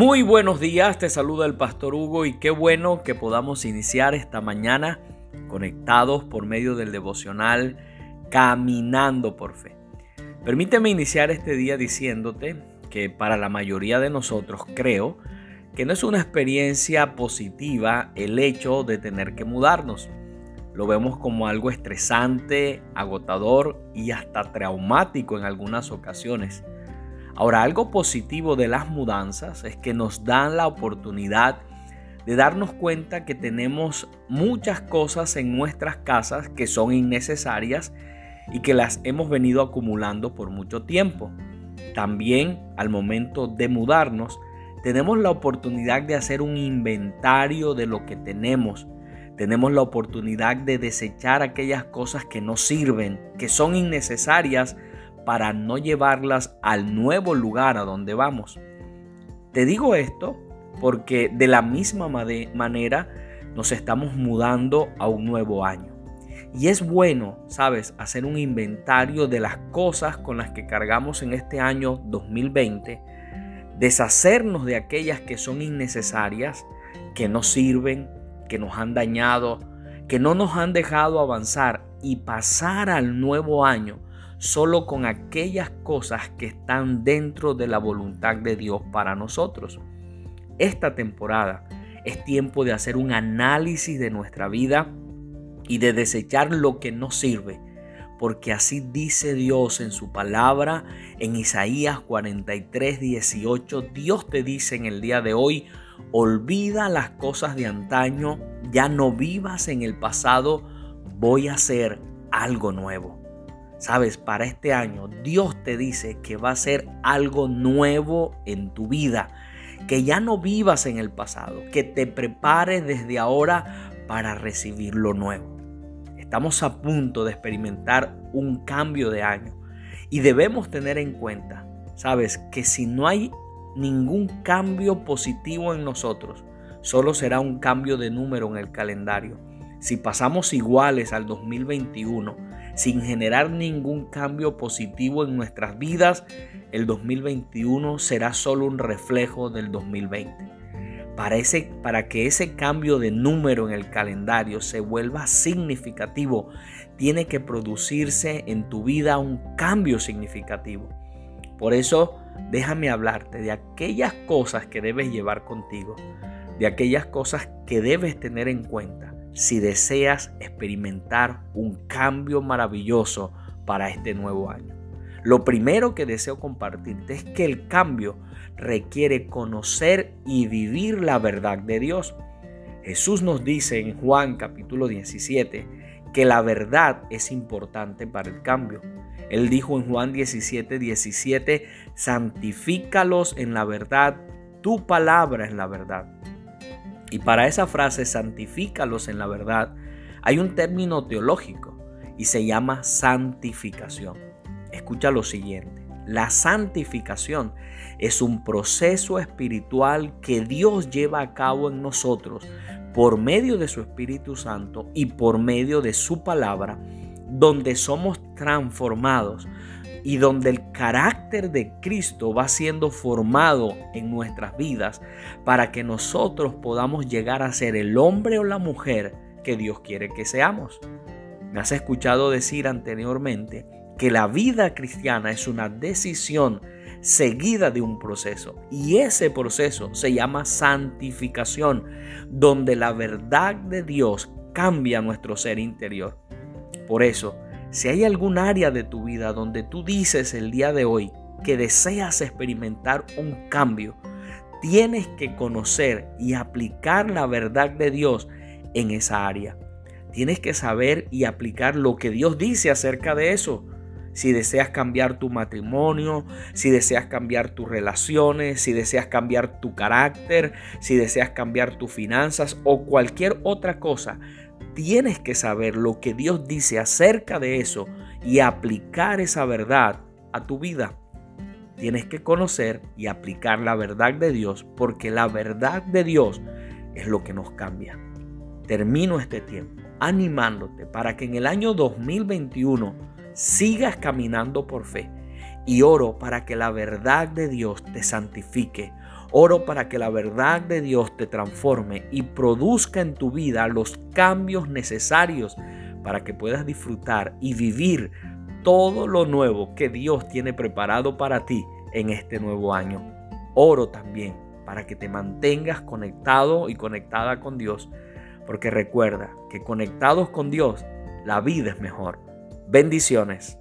Muy buenos días, te saluda el pastor Hugo y qué bueno que podamos iniciar esta mañana conectados por medio del devocional Caminando por Fe. Permíteme iniciar este día diciéndote que para la mayoría de nosotros creo que no es una experiencia positiva el hecho de tener que mudarnos. Lo vemos como algo estresante, agotador y hasta traumático en algunas ocasiones. Ahora, algo positivo de las mudanzas es que nos dan la oportunidad de darnos cuenta que tenemos muchas cosas en nuestras casas que son innecesarias y que las hemos venido acumulando por mucho tiempo. También al momento de mudarnos, tenemos la oportunidad de hacer un inventario de lo que tenemos. Tenemos la oportunidad de desechar aquellas cosas que no sirven, que son innecesarias para no llevarlas al nuevo lugar a donde vamos. Te digo esto porque de la misma manera nos estamos mudando a un nuevo año. Y es bueno, sabes, hacer un inventario de las cosas con las que cargamos en este año 2020, deshacernos de aquellas que son innecesarias, que no sirven, que nos han dañado, que no nos han dejado avanzar y pasar al nuevo año solo con aquellas cosas que están dentro de la voluntad de Dios para nosotros. Esta temporada es tiempo de hacer un análisis de nuestra vida y de desechar lo que no sirve, porque así dice Dios en su palabra en Isaías 43, 18. Dios te dice en el día de hoy, olvida las cosas de antaño, ya no vivas en el pasado, voy a hacer algo nuevo. Sabes, para este año Dios te dice que va a ser algo nuevo en tu vida, que ya no vivas en el pasado, que te prepares desde ahora para recibir lo nuevo. Estamos a punto de experimentar un cambio de año y debemos tener en cuenta, sabes, que si no hay ningún cambio positivo en nosotros, solo será un cambio de número en el calendario. Si pasamos iguales al 2021, sin generar ningún cambio positivo en nuestras vidas, el 2021 será solo un reflejo del 2020. Para, para que ese cambio de número en el calendario se vuelva significativo, tiene que producirse en tu vida un cambio significativo. Por eso, déjame hablarte de aquellas cosas que debes llevar contigo, de aquellas cosas que debes tener en cuenta si deseas experimentar un cambio maravilloso para este nuevo año. Lo primero que deseo compartirte es que el cambio requiere conocer y vivir la verdad de Dios. Jesús nos dice en Juan capítulo 17 que la verdad es importante para el cambio. Él dijo en Juan 17, 17, santifícalos en la verdad, tu palabra es la verdad. Y para esa frase, santifícalos en la verdad, hay un término teológico y se llama santificación. Escucha lo siguiente. La santificación es un proceso espiritual que Dios lleva a cabo en nosotros por medio de su Espíritu Santo y por medio de su palabra, donde somos transformados y donde el carácter de Cristo va siendo formado en nuestras vidas para que nosotros podamos llegar a ser el hombre o la mujer que Dios quiere que seamos. Me has escuchado decir anteriormente que la vida cristiana es una decisión seguida de un proceso y ese proceso se llama santificación, donde la verdad de Dios cambia nuestro ser interior. Por eso, si hay algún área de tu vida donde tú dices el día de hoy que deseas experimentar un cambio, tienes que conocer y aplicar la verdad de Dios en esa área. Tienes que saber y aplicar lo que Dios dice acerca de eso. Si deseas cambiar tu matrimonio, si deseas cambiar tus relaciones, si deseas cambiar tu carácter, si deseas cambiar tus finanzas o cualquier otra cosa, tienes que saber lo que Dios dice acerca de eso y aplicar esa verdad a tu vida. Tienes que conocer y aplicar la verdad de Dios porque la verdad de Dios es lo que nos cambia. Termino este tiempo animándote para que en el año 2021 sigas caminando por fe y oro para que la verdad de Dios te santifique. Oro para que la verdad de Dios te transforme y produzca en tu vida los cambios necesarios para que puedas disfrutar y vivir todo lo nuevo que Dios tiene preparado para ti en este nuevo año. Oro también para que te mantengas conectado y conectada con Dios, porque recuerda que conectados con Dios, la vida es mejor. Bendiciones.